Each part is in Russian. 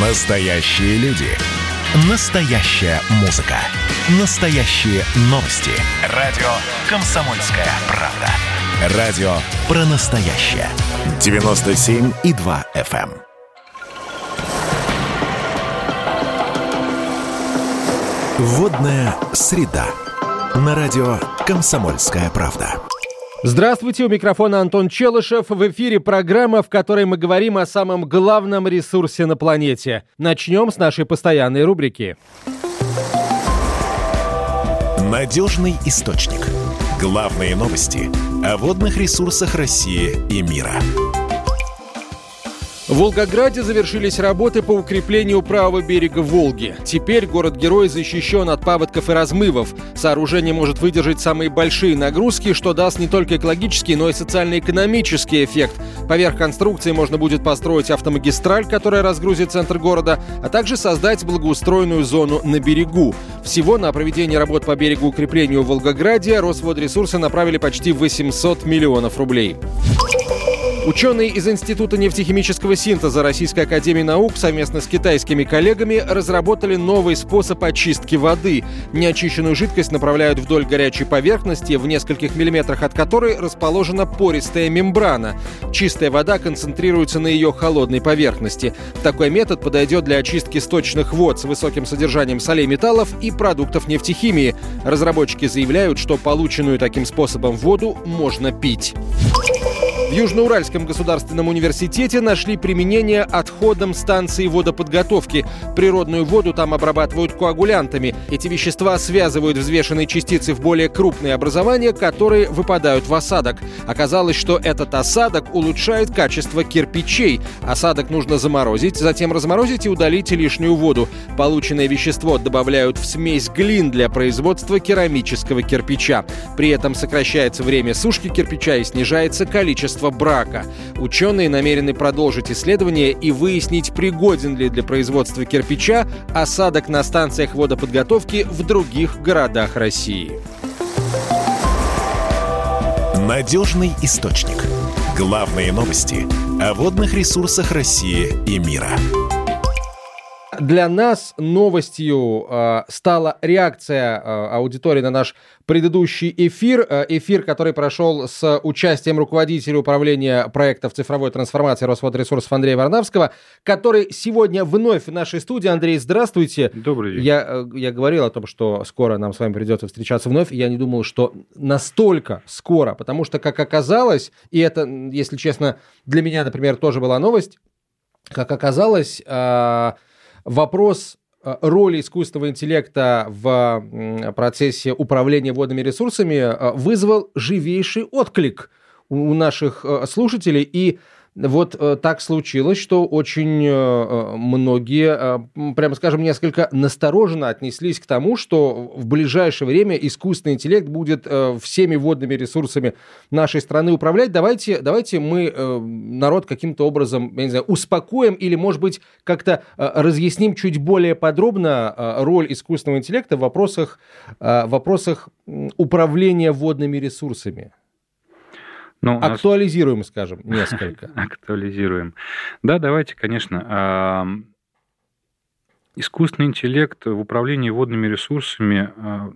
Настоящие люди. Настоящая музыка. Настоящие новости. Радио «Комсомольская правда». Радио про настоящее. 97,2 FM. Водная среда. На радио «Комсомольская правда». Здравствуйте, у микрофона Антон Челышев. В эфире программа, в которой мы говорим о самом главном ресурсе на планете. Начнем с нашей постоянной рубрики. Надежный источник. Главные новости о водных ресурсах России и мира. В Волгограде завершились работы по укреплению правого берега Волги. Теперь город-герой защищен от паводков и размывов. Сооружение может выдержать самые большие нагрузки, что даст не только экологический, но и социально-экономический эффект. Поверх конструкции можно будет построить автомагистраль, которая разгрузит центр города, а также создать благоустроенную зону на берегу. Всего на проведение работ по берегу укреплению в Волгограде Росводресурсы направили почти 800 миллионов рублей. Ученые из Института нефтехимического синтеза Российской Академии Наук совместно с китайскими коллегами разработали новый способ очистки воды. Неочищенную жидкость направляют вдоль горячей поверхности, в нескольких миллиметрах от которой расположена пористая мембрана. Чистая вода концентрируется на ее холодной поверхности. Такой метод подойдет для очистки сточных вод с высоким содержанием солей металлов и продуктов нефтехимии. Разработчики заявляют, что полученную таким способом воду можно пить. В Южноуральском государственном университете нашли применение отходам станции водоподготовки. Природную воду там обрабатывают коагулянтами. Эти вещества связывают взвешенные частицы в более крупные образования, которые выпадают в осадок. Оказалось, что этот осадок улучшает качество кирпичей. Осадок нужно заморозить, затем разморозить и удалить лишнюю воду. Полученное вещество добавляют в смесь глин для производства керамического кирпича. При этом сокращается время сушки кирпича и снижается количество свидетельство брака. Ученые намерены продолжить исследование и выяснить, пригоден ли для производства кирпича осадок на станциях водоподготовки в других городах России. Надежный источник. Главные новости о водных ресурсах России и мира. Для нас новостью э, стала реакция э, аудитории на наш предыдущий эфир. Э, эфир, который прошел с участием руководителя управления проектов цифровой трансформации Росводресурсов Андрея Варнавского, который сегодня вновь в нашей студии. Андрей, здравствуйте. Добрый день. Я, э, я говорил о том, что скоро нам с вами придется встречаться вновь. Я не думал, что настолько скоро, потому что, как оказалось, и это, если честно, для меня, например, тоже была новость, как оказалось, э, вопрос э, роли искусственного интеллекта в процессе управления водными ресурсами э, вызвал живейший отклик у наших э, слушателей. И вот э, так случилось, что очень э, э многие, прямо скажем, несколько настороженно отнеслись к тому, что в ближайшее время искусственный интеллект будет всеми водными ресурсами нашей страны управлять. Давайте, давайте мы народ каким-то образом, я не знаю, успокоим или, может быть, как-то разъясним чуть более подробно роль искусственного интеллекта в вопросах, в вопросах управления водными ресурсами. Ну, Актуализируем, нас... скажем, несколько. Актуализируем. Да, давайте, конечно. Искусственный интеллект в управлении водными ресурсами а,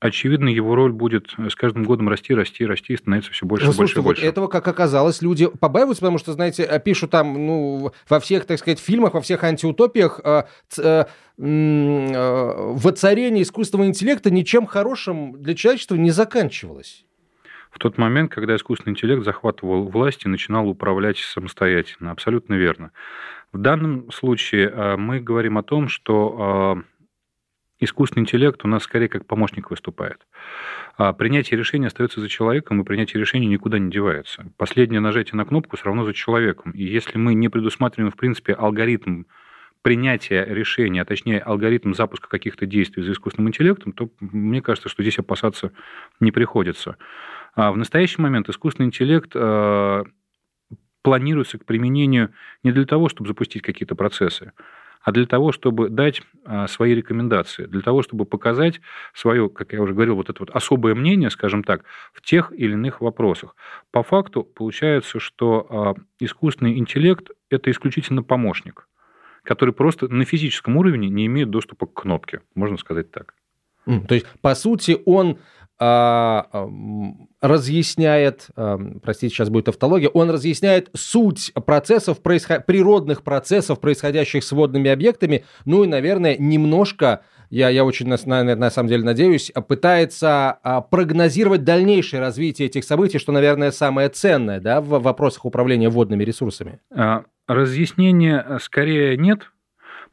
очевидно, его роль будет с каждым годом расти, расти, расти, и становиться все больше, ну, больше слушайте, и больше. Вот этого, как оказалось, люди побаиваются, потому что, знаете, пишут там, ну, во всех, так сказать, фильмах, во всех антиутопиях э, э, э, воцарение искусственного интеллекта ничем хорошим для человечества не заканчивалось в тот момент, когда искусственный интеллект захватывал власть и начинал управлять самостоятельно. Абсолютно верно. В данном случае э, мы говорим о том, что э, искусственный интеллект у нас скорее как помощник выступает. А принятие решения остается за человеком, и принятие решения никуда не девается. Последнее нажатие на кнопку все равно за человеком. И если мы не предусматриваем, в принципе, алгоритм принятия решения, а точнее алгоритм запуска каких-то действий за искусственным интеллектом, то мне кажется, что здесь опасаться не приходится. А в настоящий момент искусственный интеллект э, планируется к применению не для того, чтобы запустить какие-то процессы, а для того, чтобы дать э, свои рекомендации, для того, чтобы показать свое, как я уже говорил, вот это вот особое мнение, скажем так, в тех или иных вопросах. По факту получается, что э, искусственный интеллект – это исключительно помощник. которые просто на физическом уровне не имеют доступа к кнопке, можно сказать так. То есть, по сути, он разъясняет, а, простите, сейчас будет автология, он разъясняет суть процессов, природных процессов, происходящих с водными объектами, ну и, наверное, немножко я, я очень на, на, на самом деле надеюсь, пытается а, прогнозировать дальнейшее развитие этих событий, что, наверное, самое ценное да, в вопросах управления водными ресурсами. Разъяснения скорее нет,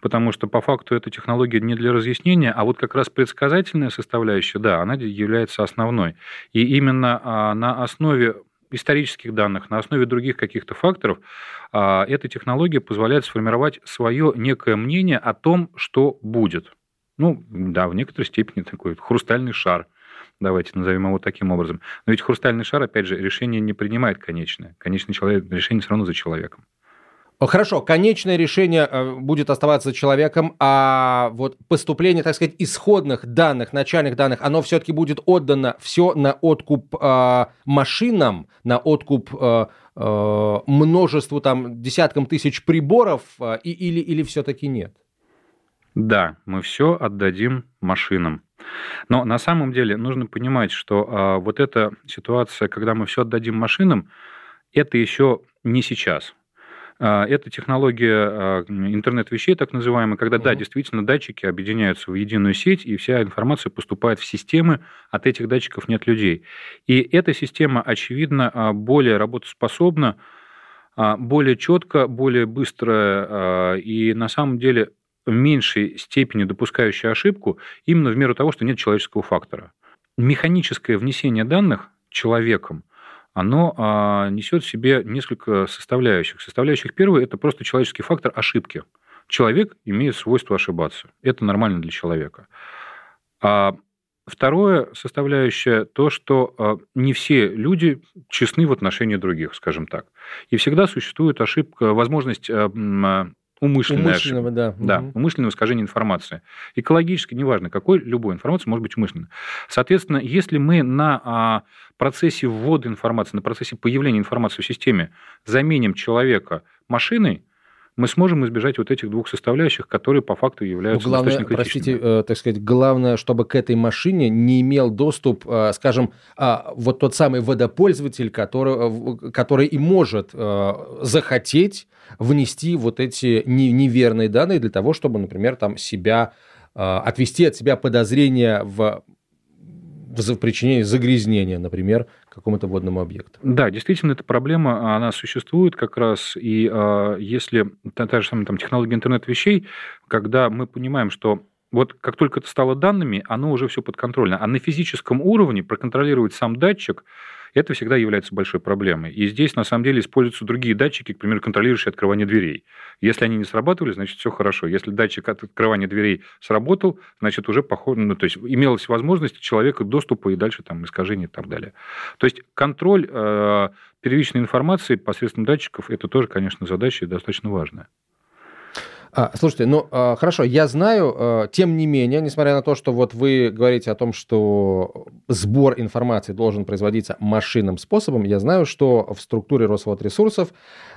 потому что по факту эта технология не для разъяснения, а вот как раз предсказательная составляющая, да, она является основной. И именно а, на основе исторических данных, на основе других каких-то факторов, а, эта технология позволяет сформировать свое некое мнение о том, что будет. Ну, да, в некоторой степени такой хрустальный шар. Давайте назовем его таким образом. Но ведь хрустальный шар, опять же, решение не принимает конечное. Конечное человек, решение все равно за человеком. Хорошо, конечное решение э, будет оставаться человеком, а вот поступление, так сказать, исходных данных, начальных данных, оно все-таки будет отдано все на откуп э, машинам, на откуп э, э, множеству, там, десяткам тысяч приборов, э, или, или все-таки нет? Да, мы все отдадим машинам. Но на самом деле нужно понимать, что э, вот эта ситуация, когда мы все отдадим машинам, это еще не сейчас. А, это технология а, интернет-вещей, так называемая, когда, да, действительно, датчики объединяются в единую сеть, и вся информация поступает в системы, от этих датчиков нет людей. И эта система, очевидно, а, более работоспособна, более четко, более быстро и на самом деле в меньшей степени допускающая ошибку именно в меру того, что нет человеческого фактора. Механическое внесение данных человеком – оно а, несет в себе несколько составляющих. Составляющих первой – это просто человеческий фактор ошибки. Человек имеет свойство ошибаться. Это нормально для человека. А второе составляющее – то, что а, не все люди честны в отношении других, скажем так. И всегда существует ошибка, возможность а, умышленная Умышленного, ошибка. да. Да, угу. умышленного искажения информации. Экологически, неважно какой, любой информация может быть умышленной. Соответственно, если мы на а, процессе ввода информации, на процессе появления информации в системе заменим человека машиной, мы сможем избежать вот этих двух составляющих, которые по факту являются главное, достаточно критичными. Простите, э, так сказать, главное, чтобы к этой машине не имел доступ, э, скажем, э, вот тот самый водопользователь, который, который и может э, захотеть внести вот эти не, неверные данные для того, чтобы, например, там себя э, отвести от себя подозрения в в причинении загрязнения, например, какому-то водному объекту. Да, действительно, эта проблема, она существует как раз, и э, если та, та же самая там, технология интернет-вещей, когда мы понимаем, что вот как только это стало данными, оно уже все подконтрольно. А на физическом уровне проконтролировать сам датчик, это всегда является большой проблемой. И здесь, на самом деле, используются другие датчики, к примеру, контролирующие открывание дверей. Если они не срабатывали, значит, все хорошо. Если датчик от открывания дверей сработал, значит, уже похоже, ну, то есть имелась возможность человека доступа и дальше там искажения и так далее. То есть контроль э, первичной информации посредством датчиков, это тоже, конечно, задача достаточно важная. А, слушайте, ну а, хорошо, я знаю, а, тем не менее, несмотря на то, что вот вы говорите о том, что сбор информации должен производиться машинным способом, я знаю, что в структуре Росводресурсов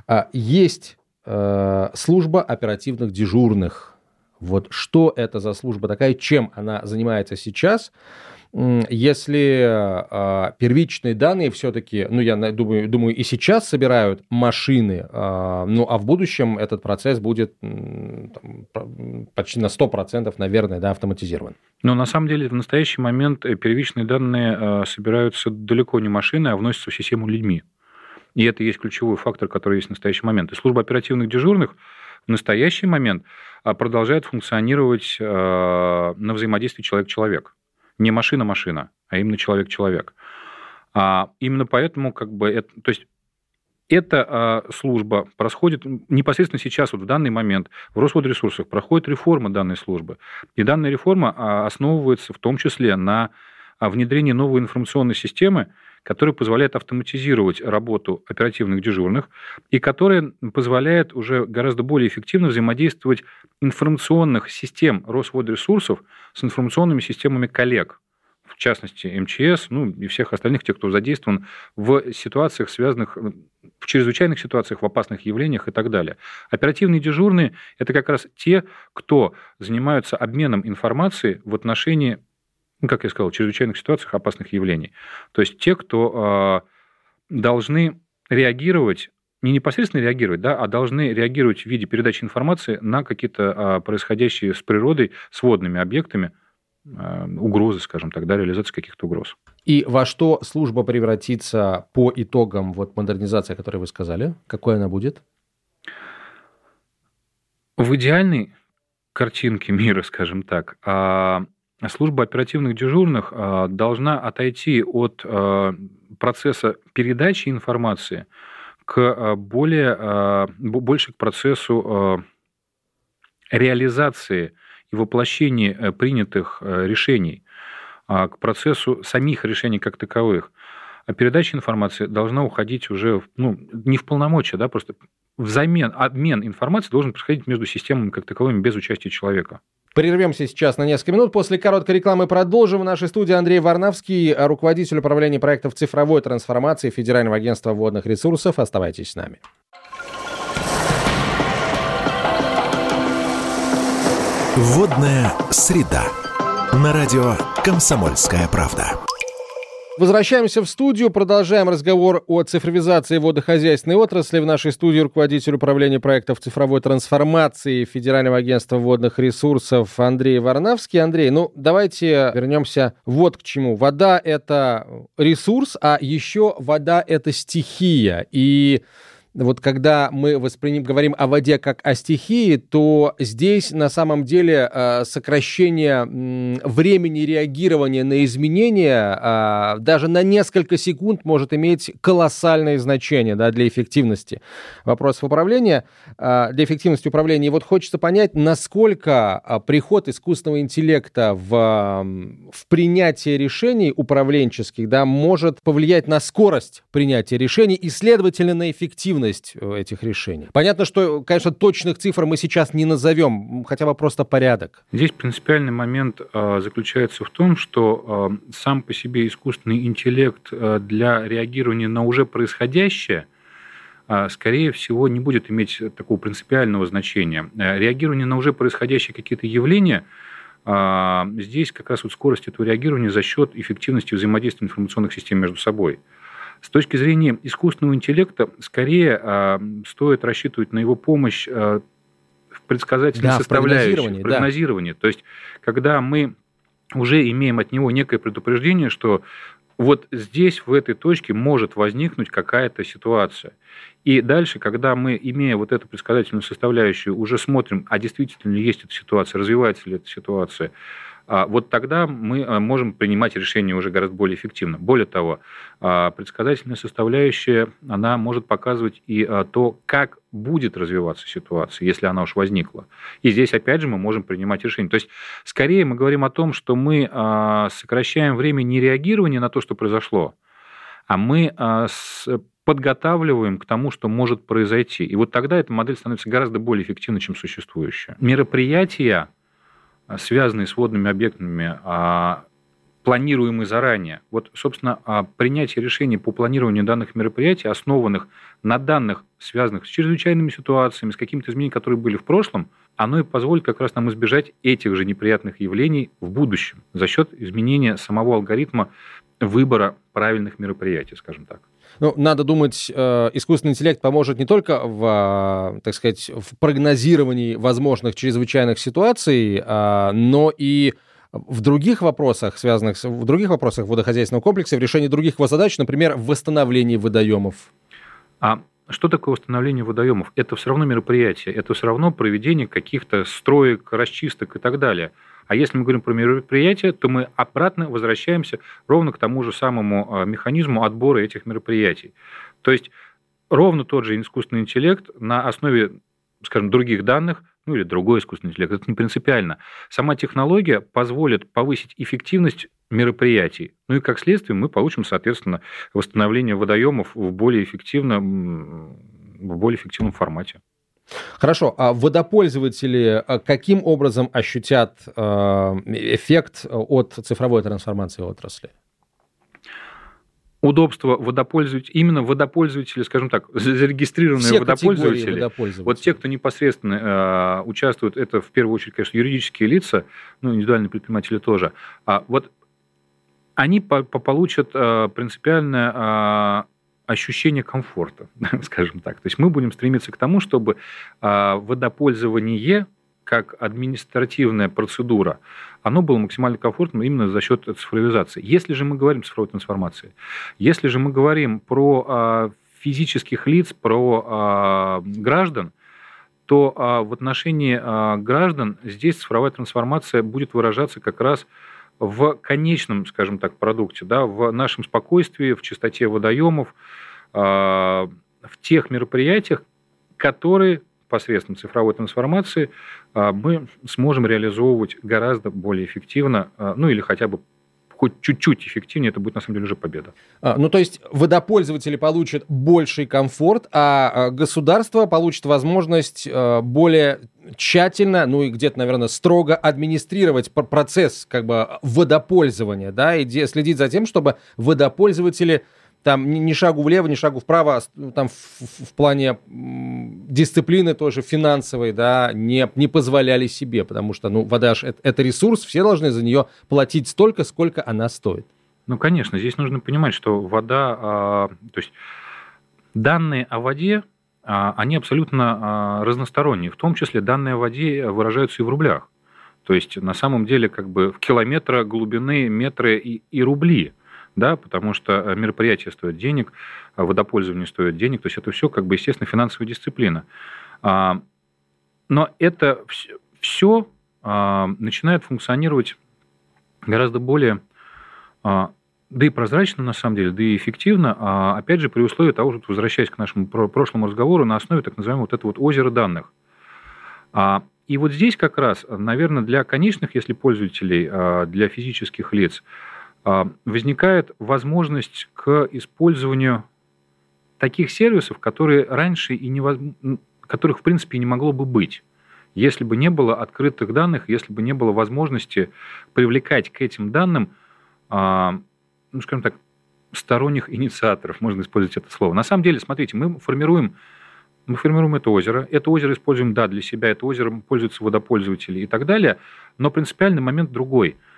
а, есть а, служба оперативных дежурных. Вот что это за служба такая, чем она занимается сейчас? Если э, первичные данные все-таки, ну, я думаю, думаю, и сейчас собирают машины, э, ну, а в будущем этот процесс будет там, почти на 100%, наверное, да, автоматизирован. Но на самом деле в настоящий момент э, первичные данные э, собираются далеко не машины, а вносятся в систему людьми. И это есть ключевой фактор, который есть в настоящий момент. И служба оперативных дежурных в настоящий момент продолжает функционировать на взаимодействии человек-человек не машина-машина, а именно человек-человек. А именно поэтому, как бы, это, то есть эта а, служба происходит непосредственно сейчас, вот в данный момент, в Росводресурсах проходит реформа данной службы. И данная реформа а, основывается в том числе на а, внедрении новой информационной системы, который позволяет автоматизировать работу оперативных дежурных и которая позволяет уже гораздо более эффективно взаимодействовать информационных систем Росводресурсов с информационными системами коллег. в частности МЧС, ну и всех остальных, тех, кто задействован в ситуациях, связанных в чрезвычайных ситуациях, в опасных явлениях и так далее. Оперативные дежурные – это как раз те, кто занимаются обменом информации в отношении, как я сказал, чрезвычайных ситуациях, опасных явлений. То есть те, кто э, должны реагировать не непосредственно реагировать, да, а должны реагировать в виде передачи информации на какие-то а, происходящие с природой, с водными объектами, а, угрозы, скажем так, да, реализации каких-то угроз. И во что служба превратится по итогам вот модернизации, о которой вы сказали? Какой она будет? В идеальной картинке мира, скажем так, а, служба оперативных дежурных должна отойти от процесса передачи информации – к э, более, э, больше к процессу э, реализации и воплощения принятых решений, а, к процессу самих решений как таковых. А передача информации должна уходить уже ну, не в полномочия, да, просто взамен, обмен информацией должен происходить между системами как таковыми без участия человека. Прервемся сейчас на несколько минут. После короткой рекламы продолжим. В нашей студии Андрей Варнавский, руководитель управления проектов цифровой трансформации Федерального агентства водных ресурсов. Оставайтесь с нами. Водная среда. На радио «Комсомольская правда». Возвращаемся в студию, продолжаем разговор о цифровизации водохозяйственной отрасли. В нашей студии руководитель управления проектов цифровой трансформации Федерального агентства водных ресурсов Андрей Варнавский. Андрей, ну давайте вернемся вот к чему. Вода – это ресурс, а еще вода – это стихия. И вот когда мы восприним, говорим о воде как о стихии, то здесь на самом деле э, сокращение времени реагирования на изменения э, даже на несколько секунд может иметь колоссальное значение да, для эффективности вопросов управления, э, для эффективности управления. И вот хочется понять, насколько приход искусственного интеллекта в, в принятие решений управленческих да, может повлиять на скорость принятия решений и, следовательно, на эффективность эффективность э, этих решений. Понятно, что, конечно, точных цифр мы сейчас не назовем, хотя бы просто порядок. Здесь принципиальный момент э, заключается в том, что э, сам по себе искусственный интеллект для реагирования на уже происходящее скорее всего, не будет иметь такого принципиального значения. Реагирование на уже происходящие какие-то явления здесь как раз вот скорость этого реагирования за счет эффективности взаимодействия информационных систем между собой. С точки зрения искусственного интеллекта, скорее а, стоит рассчитывать на его помощь а, в предсказательной да, составляющей, в прогнозировании. Да. То есть, когда мы уже имеем от него некое предупреждение, что вот здесь, в этой точке, может возникнуть какая-то ситуация. И дальше, когда мы, имея вот эту предсказательную составляющую, уже смотрим, а действительно ли есть эта ситуация, развивается ли эта ситуация, вот тогда мы э, можем принимать решения уже гораздо более эффективно. Более того, а, предсказательная составляющая, она может показывать и а, то, как будет развиваться ситуация, если она уж возникла. И здесь, опять же, мы можем принимать решения. То есть, скорее мы говорим о том, что мы сокращаем время не реагирования на то, что произошло, а мы подготавливаем к тому, что может произойти. И вот тогда эта модель становится гораздо более эффективной, чем существующая. Мероприятия, связанные с водными объектами, а, планируемые заранее. Вот, собственно, а, принятие решений по планированию данных мероприятий, основанных на данных, связанных с чрезвычайными ситуациями, с какими-то изменениями, которые были в прошлом, оно и позволит как раз нам избежать этих же неприятных явлений в будущем за счет изменения самого алгоритма выбора правильных мероприятий, скажем так. Ну, надо думать, э, искусственный интеллект поможет не только в, так сказать, в прогнозировании возможных чрезвычайных ситуаций, э, но и в других вопросах, связанных с, в других вопросах водохозяйственного комплекса, в решении других его задач, например, в восстановлении водоемов. А что такое восстановление водоемов? Это все равно мероприятие, это все равно проведение каких-то строек, расчисток и так далее. А если мы говорим про мероприятия, то мы обратно возвращаемся ровно к тому же самому а, механизму отбора этих мероприятий. То есть ровно тот же искусственный интеллект на основе, скажем, других данных, ну или другой искусственный интеллект, это не принципиально. Сама технология позволит повысить эффективность мероприятий. Ну и как следствие мы получим, соответственно, восстановление водоемов в более эффективном, в более эффективном формате. Хорошо, а водопользователи а, каким образом ощутят а, эффект от цифровой трансформации отрасли? удобство водопользователей, именно водопользователи, скажем так, зарегистрированные Все водопользователи, водопользователи, вот те, кто непосредственно э, участвуют, это в первую очередь, конечно, юридические лица, ну, индивидуальные предприниматели тоже, а вот они по по получат э, принципиальное э, ощущение комфорта, скажем так. То есть мы будем стремиться к тому, чтобы э, водопользование как административная процедура, оно было максимально комфортным именно за счет цифровизации. Если же мы говорим о цифровой трансформации, если же мы говорим про э, физических лиц, про э, граждан, то э, в отношении э, граждан здесь цифровая трансформация будет выражаться как раз в конечном, скажем так, продукте, да, в нашем спокойствии, в чистоте водоемов, в тех мероприятиях, которые посредством цифровой трансформации мы сможем реализовывать гораздо более эффективно, ну или хотя бы хоть чуть-чуть эффективнее, это будет на самом деле уже победа. А, ну, то есть водопользователи получат больший комфорт, а, а государство получит возможность а, более тщательно, ну и где-то, наверное, строго администрировать процесс как бы водопользования, да, и следить за тем, чтобы водопользователи там ни, шагу влево, ни шагу вправо, а там в, в, в плане дисциплины тоже финансовой, да, не, не позволяли себе, потому что, ну, вода же это, это ресурс, все должны за нее платить столько, сколько она стоит. Ну, конечно, здесь нужно понимать, что вода, а, то есть данные о воде, а, они абсолютно а, разносторонние, в том числе данные о воде выражаются и в рублях. То есть на самом деле как бы в километра глубины, метры и, и рубли – да, потому что э, мероприятия стоят денег, а водопользование стоит денег, то есть это все, как бы, естественно, финансовая дисциплина. А, но это все а, начинает функционировать гораздо более да и прозрачно, на самом деле, да и эффективно, опять же, при условии того, что, возвращаясь к нашему прошлому разговору, на основе так называемого вот этого вот озера данных. И вот здесь как раз, наверное, для конечных, если пользователей, для физических лиц, возникает возможность к использованию таких сервисов, которые раньше и не которых в принципе не могло бы быть, если бы не было открытых данных, если бы не было возможности привлекать к этим данным, а, ну, скажем так, сторонних инициаторов, можно использовать это слово. На самом деле, смотрите, мы формируем мы формируем это озеро. Это озеро используем, да, для себя. Это озеро пользуются водопользователи и так далее. Но принципиальный момент другой – а,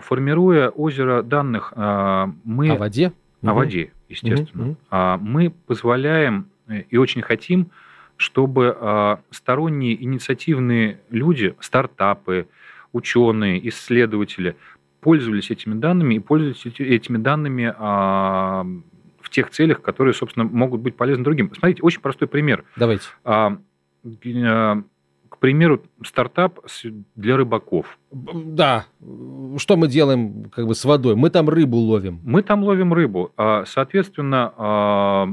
формируя озеро данных, а, мы... О воде? О угу. воде, естественно. Угу. Мы позволяем э, и очень хотим, чтобы сторонние инициативные люди, стартапы, ученые, исследователи пользовались этими данными и пользовались этими данными в тех целях, которые, собственно, могут быть полезны другим. Смотрите, очень простой пример. Давайте примеру, стартап для рыбаков. Да. Что мы делаем как бы с водой? Мы там рыбу ловим. Мы там ловим рыбу. А, соответственно, а,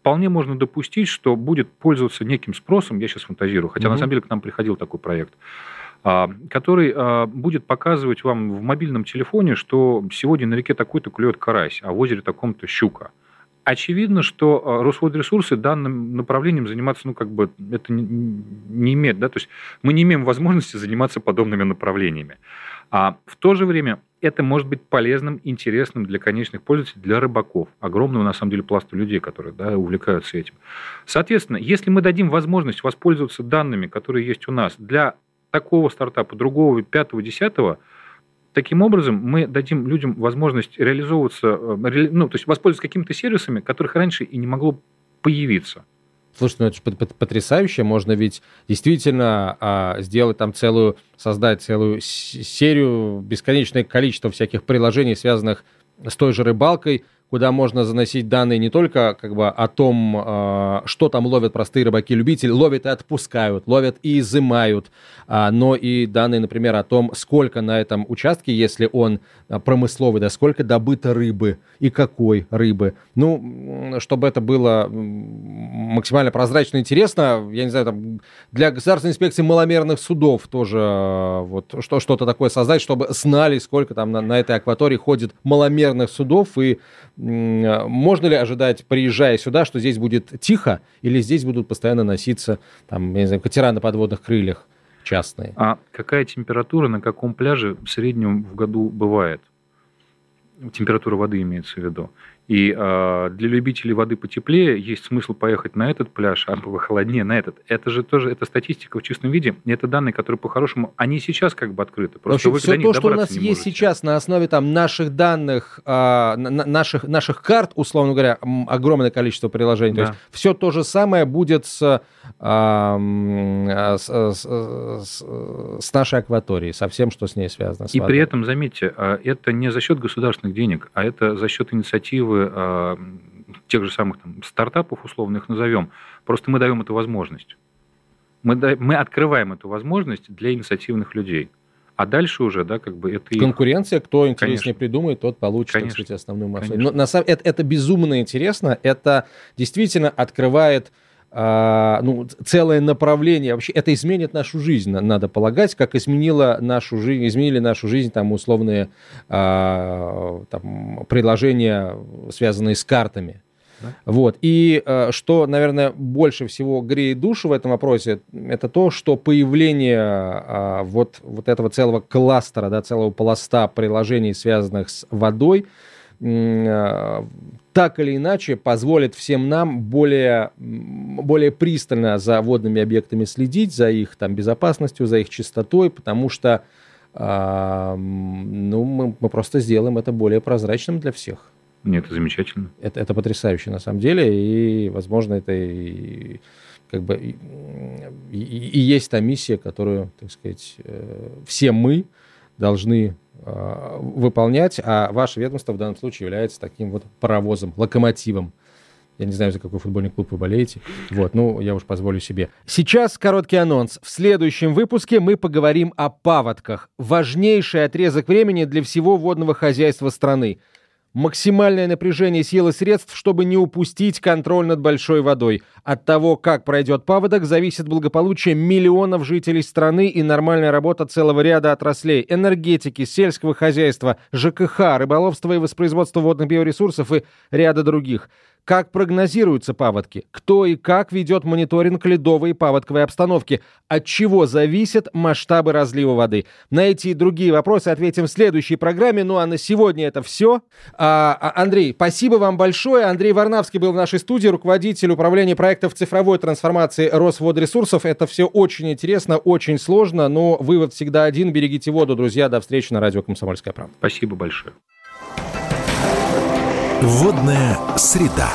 вполне можно допустить, что будет пользоваться неким спросом, я сейчас фантазирую, хотя угу. на самом деле к нам приходил такой проект, а, который будет показывать вам в мобильном телефоне, что сегодня на реке такой-то клюет карась, а в озере таком-то щука. Очевидно, что э, Росводресурсы данным направлением заниматься, ну, как бы, это не имеет, да, то есть мы не имеем возможности заниматься подобными направлениями. А в то же время это может быть полезным, интересным для конечных пользователей, для рыбаков, огромного, на самом деле, пласта людей, которые да, увлекаются этим. Соответственно, если мы дадим возможность воспользоваться данными, которые есть у нас, для такого стартапа, другого, пятого, десятого – Таким образом, мы дадим людям возможность реализовываться, э, ну, то есть воспользоваться какими-то сервисами, которых раньше и не могло появиться. Слушай, ну это же потрясающе. Можно ведь действительно а, сделать там целую, создать целую серию, бесконечное количество всяких приложений, связанных с той же рыбалкой, куда можно заносить данные не только как бы о том, а, что там ловят простые рыбаки-любители, ловят и отпускают, ловят и изымают, а, но и данные, например, о том, сколько на этом участке, если он а, промысловый, да, сколько добыто рыбы и какой рыбы. Ну, чтобы это было максимально прозрачно и интересно, я не знаю, там, для государственной инспекции маломерных судов тоже вот что, что-то такое создать, чтобы знали, сколько там на, на этой акватории ходит маломерных судов и можно ли ожидать, приезжая сюда, что здесь будет тихо, или здесь будут постоянно носиться, там, я не знаю, катера на подводных крыльях частные? А какая температура на каком пляже в среднем в году бывает? Температура воды имеется в виду. И э, для любителей воды потеплее есть смысл поехать на этот пляж, а похолоднее на этот. Это же тоже это статистика в чистом виде. Это данные, которые по-хорошему, они сейчас как бы открыты. Просто Вообще, все то, что у нас есть можете. сейчас на основе там наших данных, э, наших, наших карт, условно говоря, огромное количество приложений. Да. То есть все то же самое будет с, э, с, с, с, с нашей акваторией, со всем, что с ней связано. С И водой. при этом, заметьте, это не за счет государственных денег, а это за счет инициативы а, тех же самых там, стартапов, условно их назовем, просто мы даем эту возможность. Мы, да, мы открываем эту возможность для инициативных людей. А дальше уже, да, как бы это... Конкуренция, кто интереснее Конечно. придумает, тот получит, Конечно. так сказать, основную массу. Но на самом это, это безумно интересно, это действительно открывает а, ну, целое направление. Вообще это изменит нашу жизнь, надо полагать, как изменило нашу жизнь, изменили нашу жизнь там условные а, там, приложения, связанные с картами. Да? Вот. И а, что, наверное, больше всего греет душу в этом вопросе, это то, что появление вот, вот этого целого кластера, да, целого пласта приложений, связанных с водой, так или иначе позволит всем нам более, более пристально за водными объектами следить, за их там, безопасностью, за их чистотой, потому что э, ну, мы, мы просто сделаем это более прозрачным для всех. Нет, это замечательно. Это, это потрясающе на самом деле, и, возможно, это и, как бы и, и, и есть та миссия, которую, так сказать, э, все мы должны выполнять, а ваше ведомство в данном случае является таким вот паровозом, локомотивом. Я не знаю, за какой футбольный клуб вы болеете. Вот, ну, я уж позволю себе. Сейчас короткий анонс. В следующем выпуске мы поговорим о паводках. Важнейший отрезок времени для всего водного хозяйства страны – максимальное напряжение сил и средств, чтобы не упустить контроль над большой водой. От того, как пройдет паводок, зависит благополучие миллионов жителей страны и нормальная работа целого ряда отраслей – энергетики, сельского хозяйства, ЖКХ, рыболовства и воспроизводства водных биоресурсов и ряда других – как прогнозируются паводки? Кто и как ведет мониторинг ледовой и паводковой обстановки? От чего зависят масштабы разлива воды? На эти и другие вопросы ответим в следующей программе. Ну а на сегодня это все. А, а, Андрей, спасибо вам большое. Андрей Варнавский был в нашей студии, руководитель управления проектов цифровой трансформации Росводресурсов. Это все очень интересно, очень сложно, но вывод всегда один. Берегите воду, друзья. До встречи на радио «Комсомольская правда». Спасибо большое. Водная среда.